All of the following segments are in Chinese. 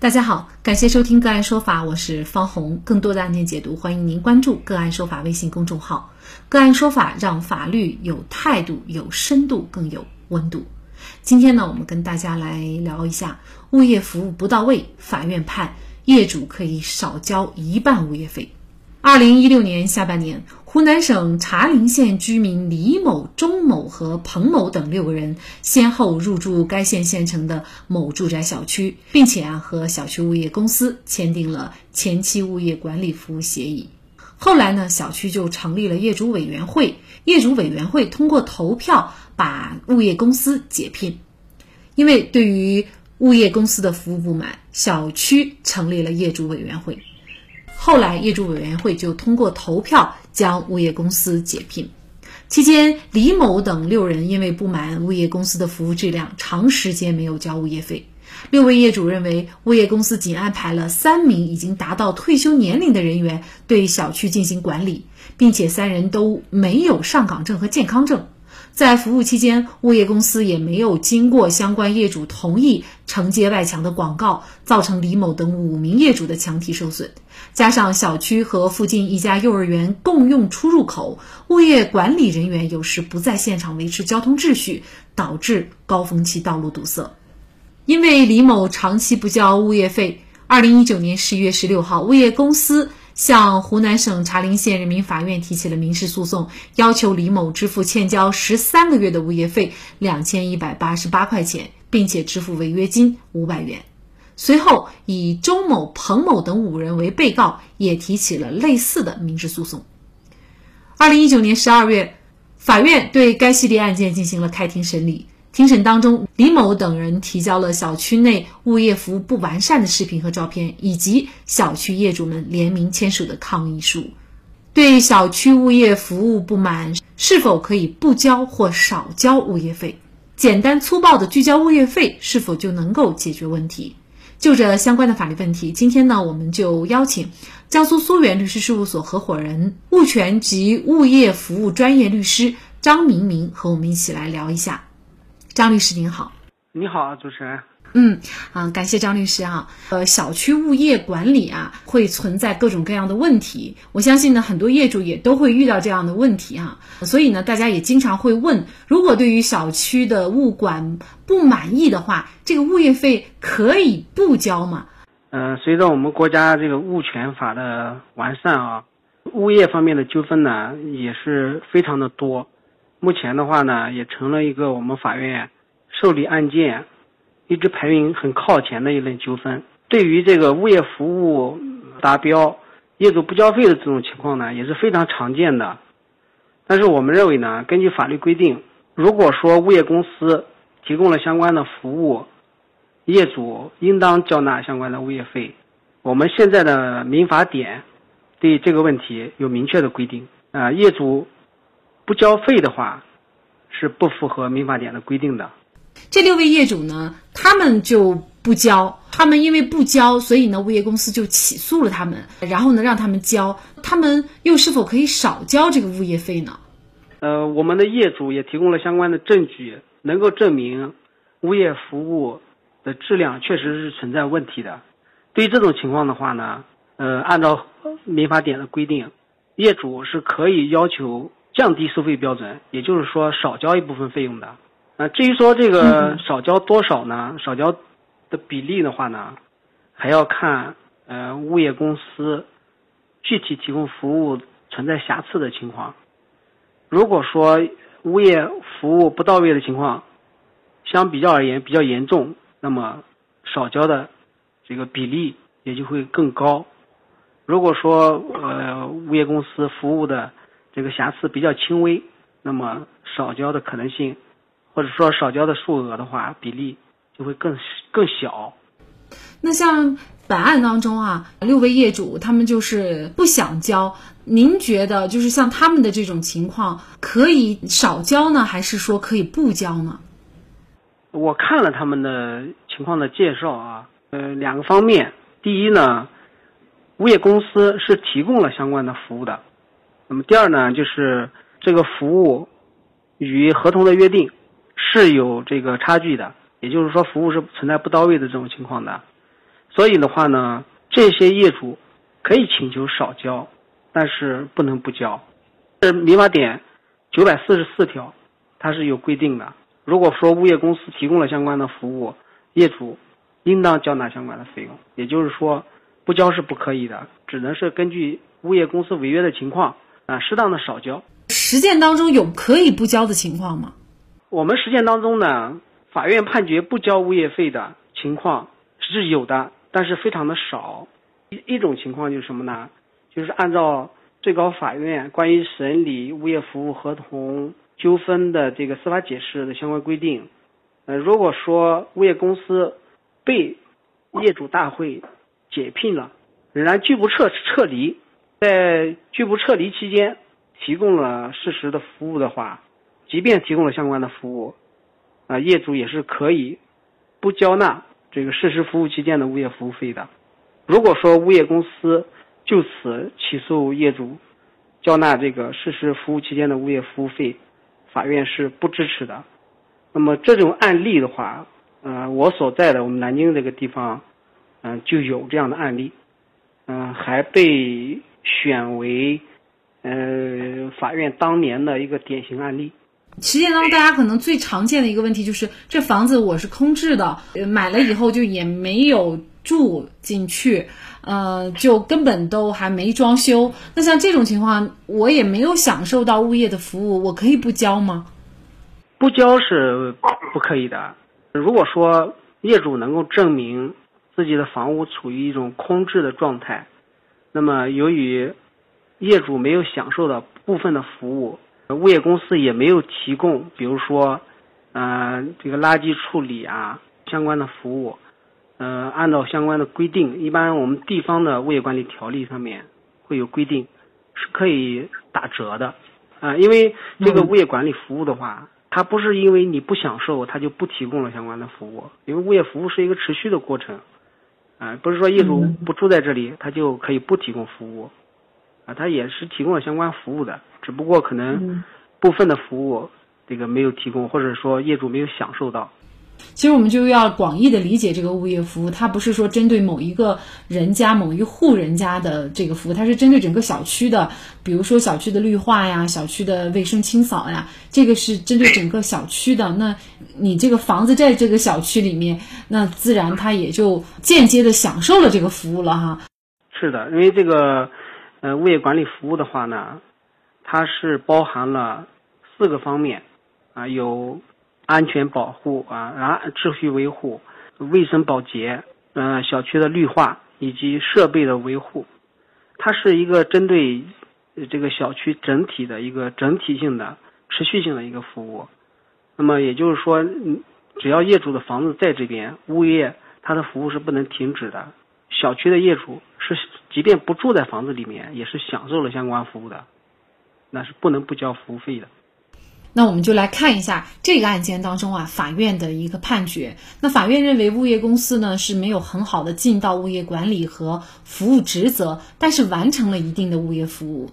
大家好，感谢收听个案说法，我是方红。更多的案件解读，欢迎您关注个案说法微信公众号。个案说法让法律有态度、有深度、更有温度。今天呢，我们跟大家来聊一下物业服务不到位，法院判业主可以少交一半物业费。二零一六年下半年，湖南省茶陵县居民李某、钟某和彭某等六个人先后入住该县县城的某住宅小区，并且啊和小区物业公司签订了前期物业管理服务协议。后来呢，小区就成立了业主委员会，业主委员会通过投票把物业公司解聘。因为对于物业公司的服务不满，小区成立了业主委员会。后来，业主委员会就通过投票将物业公司解聘。期间，李某等六人因为不满物业公司的服务质量，长时间没有交物业费。六位业主认为，物业公司仅安排了三名已经达到退休年龄的人员对小区进行管理，并且三人都没有上岗证和健康证。在服务期间，物业公司也没有经过相关业主同意承接外墙的广告，造成李某等五名业主的墙体受损。加上小区和附近一家幼儿园共用出入口，物业管理人员有时不在现场维持交通秩序，导致高峰期道路堵塞。因为李某长期不交物业费，二零一九年十一月十六号，物业公司。向湖南省茶陵县人民法院提起了民事诉讼，要求李某支付欠交十三个月的物业费两千一百八十八块钱，并且支付违约金五百元。随后，以周某、彭某等五人为被告，也提起了类似的民事诉讼。二零一九年十二月，法院对该系列案件进行了开庭审理。庭审当中，李某等人提交了小区内物业服务不完善的视频和照片，以及小区业主们联名签署的抗议书。对小区物业服务不满，是否可以不交或少交物业费？简单粗暴的拒交物业费，是否就能够解决问题？就这相关的法律问题，今天呢，我们就邀请江苏苏源律师事务所合伙人、物权及物业服务专业律师张明明和我们一起来聊一下。张律师您好，你好，主持人。嗯，啊，感谢张律师啊。呃，小区物业管理啊，会存在各种各样的问题。我相信呢，很多业主也都会遇到这样的问题哈。所以呢，大家也经常会问：如果对于小区的物管不满意的话，这个物业费可以不交吗？呃，随着我们国家这个物权法的完善啊，物业方面的纠纷呢也是非常的多。目前的话呢，也成了一个我们法院受理案件一直排名很靠前的一类纠纷。对于这个物业服务达标，业主不交费的这种情况呢，也是非常常见的。但是我们认为呢，根据法律规定，如果说物业公司提供了相关的服务，业主应当交纳相关的物业费。我们现在的民法典对这个问题有明确的规定啊，业主。不交费的话，是不符合民法典的规定的。这六位业主呢，他们就不交，他们因为不交，所以呢，物业公司就起诉了他们，然后呢，让他们交。他们又是否可以少交这个物业费呢？呃，我们的业主也提供了相关的证据，能够证明物业服务的质量确实是存在问题的。对于这种情况的话呢，呃，按照民法典的规定，业主是可以要求。降低收费标准，也就是说少交一部分费用的。啊，至于说这个少交多少呢？少交的比例的话呢，还要看呃物业公司具体提供服务存在瑕疵的情况。如果说物业服务不到位的情况，相比较而言比较严重，那么少交的这个比例也就会更高。如果说呃物业公司服务的这个瑕疵比较轻微，那么少交的可能性，或者说少交的数额的话，比例就会更更小。那像本案当中啊，六位业主他们就是不想交，您觉得就是像他们的这种情况，可以少交呢，还是说可以不交呢？我看了他们的情况的介绍啊，呃，两个方面，第一呢，物业公司是提供了相关的服务的。那么第二呢，就是这个服务与合同的约定是有这个差距的，也就是说服务是存在不到位的这种情况的，所以的话呢，这些业主可以请求少交，但是不能不交。这民法典九百四十四条，它是有规定的。如果说物业公司提供了相关的服务，业主应当交纳相关的费用。也就是说，不交是不可以的，只能是根据物业公司违约的情况啊，适当的少交。实践当中有可以不交的情况吗？我们实践当中呢，法院判决不交物业费的情况是有的，但是非常的少。一一种情况就是什么呢？就是按照最高法院关于审理物业服务合同纠纷的这个司法解释的相关规定，呃，如果说物业公司被业主大会解聘了，仍然拒不撤撤离，在拒不撤离期间提供了事实的服务的话。即便提供了相关的服务，啊，业主也是可以不交纳这个事实服务期间的物业服务费的。如果说物业公司就此起诉业主交纳这个事实服务期间的物业服务费，法院是不支持的。那么这种案例的话，呃，我所在的我们南京这个地方，嗯，就有这样的案例，嗯，还被选为呃法院当年的一个典型案例。实践当中，大家可能最常见的一个问题就是，这房子我是空置的，买了以后就也没有住进去，呃，就根本都还没装修。那像这种情况，我也没有享受到物业的服务，我可以不交吗？不交是不可以的。如果说业主能够证明自己的房屋处于一种空置的状态，那么由于业主没有享受到部分的服务。物业公司也没有提供，比如说，嗯，这个垃圾处理啊相关的服务，呃，按照相关的规定，一般我们地方的物业管理条例上面会有规定，是可以打折的，啊，因为这个物业管理服务的话，它不是因为你不享受，它就不提供了相关的服务，因为物业服务是一个持续的过程，啊，不是说业主不住在这里，他就可以不提供服务。啊，他也是提供了相关服务的，只不过可能部分的服务这个没有提供，或者说业主没有享受到。其实我们就要广义的理解这个物业服务，它不是说针对某一个人家、某一户人家的这个服务，它是针对整个小区的，比如说小区的绿化呀、小区的卫生清扫呀，这个是针对整个小区的。那你这个房子在这个小区里面，那自然它也就间接的享受了这个服务了哈。是的，因为这个。呃，物业管理服务的话呢，它是包含了四个方面，啊，有安全保护啊，然后秩序维护、卫生保洁，呃，小区的绿化以及设备的维护，它是一个针对这个小区整体的一个整体性的、持续性的一个服务。那么也就是说，只要业主的房子在这边，物业它的服务是不能停止的。小区的业主是，即便不住在房子里面，也是享受了相关服务的，那是不能不交服务费的。那我们就来看一下这个案件当中啊，法院的一个判决。那法院认为物业公司呢是没有很好的尽到物业管理和服务职责，但是完成了一定的物业服务。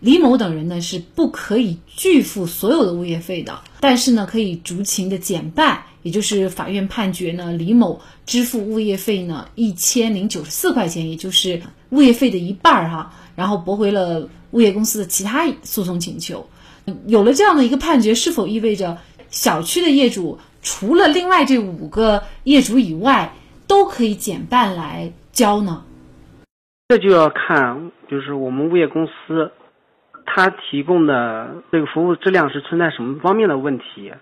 李某等人呢是不可以拒付所有的物业费的，但是呢可以逐情的减半。也就是法院判决呢，李某支付物业费呢一千零九十四块钱，也就是物业费的一半儿哈，然后驳回了物业公司的其他诉讼请求。有了这样的一个判决，是否意味着小区的业主除了另外这五个业主以外，都可以减半来交呢？这就要看，就是我们物业公司，它提供的这个服务质量是存在什么方面的问题。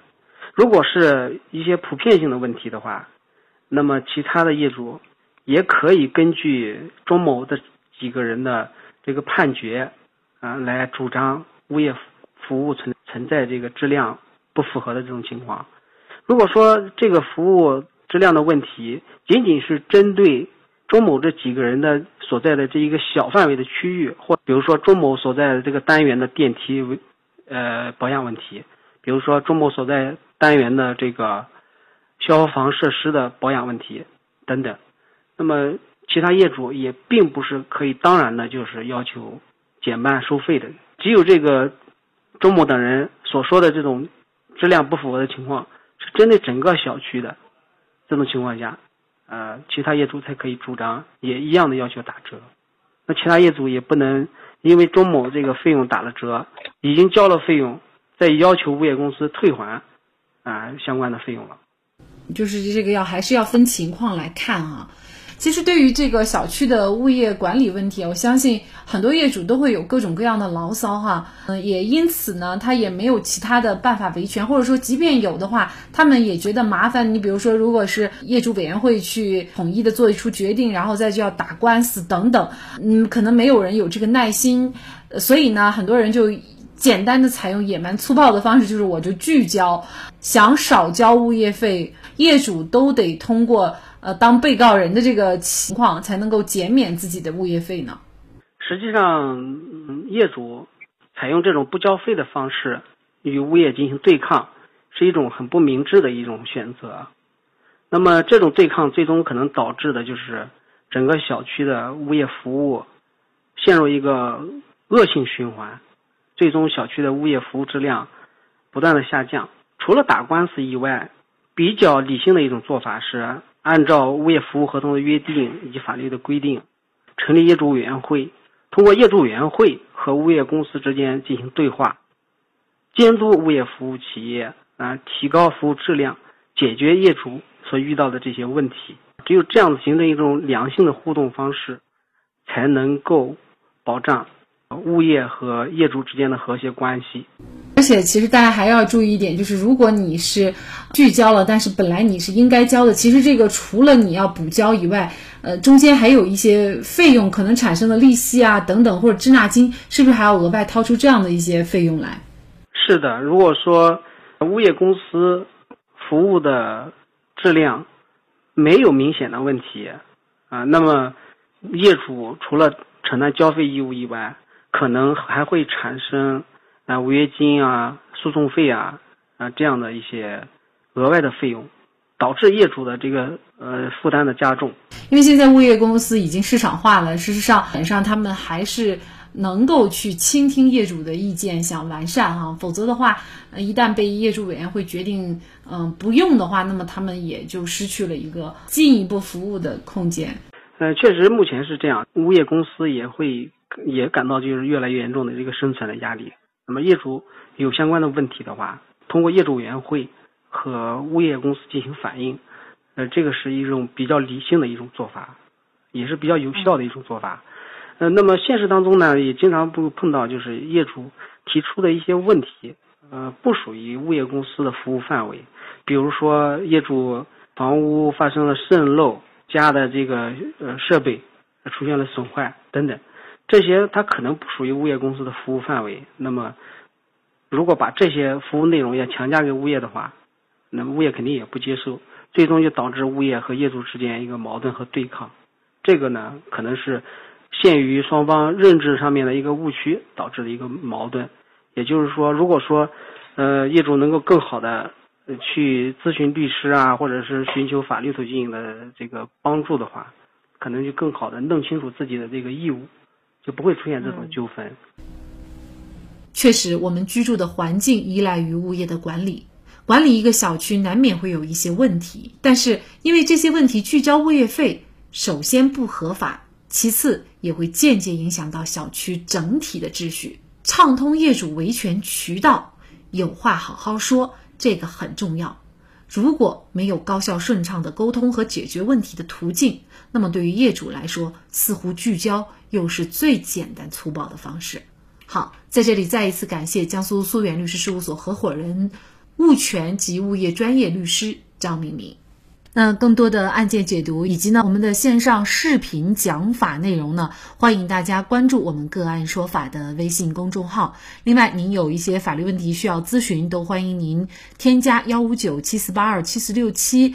如果是一些普遍性的问题的话，那么其他的业主也可以根据钟某的几个人的这个判决啊，来主张物业服务存存在这个质量不符合的这种情况。如果说这个服务质量的问题仅仅是针对钟某这几个人的所在的这一个小范围的区域，或比如说钟某所在的这个单元的电梯呃保养问题，比如说钟某所在。单元的这个消防设施的保养问题等等，那么其他业主也并不是可以当然的，就是要求减半收费的。只有这个周某等人所说的这种质量不符合的情况，是针对整个小区的这种情况下，呃，其他业主才可以主张，也一样的要求打折。那其他业主也不能因为钟某这个费用打了折，已经交了费用，再要求物业公司退还啊相关的费用了。就是这个要还是要分情况来看啊。其实对于这个小区的物业管理问题，我相信很多业主都会有各种各样的牢骚哈。嗯，也因此呢，他也没有其他的办法维权，或者说即便有的话，他们也觉得麻烦。你比如说，如果是业主委员会去统一的做一出决定，然后再就要打官司等等，嗯，可能没有人有这个耐心，所以呢，很多人就简单的采用野蛮粗暴的方式，就是我就拒交，想少交物业费，业主都得通过。呃，当被告人的这个情况才能够减免自己的物业费呢？实际上，业主采用这种不交费的方式与物业进行对抗，是一种很不明智的一种选择。那么，这种对抗最终可能导致的就是整个小区的物业服务陷入一个恶性循环，最终小区的物业服务质量不断的下降。除了打官司以外，比较理性的一种做法是。按照物业服务合同的约定以及法律的规定，成立业主委员会，通过业主委员会和物业公司之间进行对话，监督物业服务企业啊，提高服务质量，解决业主所遇到的这些问题。只有这样子形成一种良性的互动方式，才能够保障物业和业主之间的和谐关系。而且，其实大家还要注意一点，就是如果你是拒交了，但是本来你是应该交的，其实这个除了你要补交以外，呃，中间还有一些费用可能产生的利息啊等等，或者滞纳金，是不是还要额外掏出这样的一些费用来？是的，如果说物业公司服务的质量没有明显的问题啊，那么业主除了承担交费义务以外，可能还会产生。啊，违约金啊，诉讼费啊，啊，这样的一些额外的费用，导致业主的这个呃负担的加重。因为现在物业公司已经市场化了，事实上，本上他们还是能够去倾听业主的意见，想完善哈。否则的话，一旦被业主委员会决定嗯不用的话，那么他们也就失去了一个进一步服务的空间。呃，确实目前是这样，物业公司也会也感到就是越来越严重的这个生存的压力。那么业主有相关的问题的话，通过业主委员会和物业公司进行反映，呃，这个是一种比较理性的一种做法，也是比较有效的一种做法。呃，那么现实当中呢，也经常不碰到就是业主提出的一些问题，呃，不属于物业公司的服务范围，比如说业主房屋发生了渗漏，家的这个呃设备出现了损坏等等。这些它可能不属于物业公司的服务范围。那么，如果把这些服务内容要强加给物业的话，那么物业肯定也不接受，最终就导致物业和业主之间一个矛盾和对抗。这个呢，可能是限于双方认知上面的一个误区导致的一个矛盾。也就是说，如果说呃业主能够更好的去咨询律师啊，或者是寻求法律途径的这个帮助的话，可能就更好的弄清楚自己的这个义务。就不会出现这种纠纷。确实，我们居住的环境依赖于物业的管理，管理一个小区难免会有一些问题。但是，因为这些问题拒交物业费，首先不合法，其次也会间接影响到小区整体的秩序。畅通业主维权渠道，有话好好说，这个很重要。如果没有高效顺畅的沟通和解决问题的途径，那么对于业主来说，似乎聚焦又是最简单粗暴的方式。好，在这里再一次感谢江苏苏源律师事务所合伙人、物权及物业专业律师张明明。那更多的案件解读以及呢我们的线上视频讲法内容呢，欢迎大家关注我们个案说法的微信公众号。另外，您有一些法律问题需要咨询，都欢迎您添加幺五九七四八二七四六七